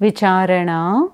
विचारणा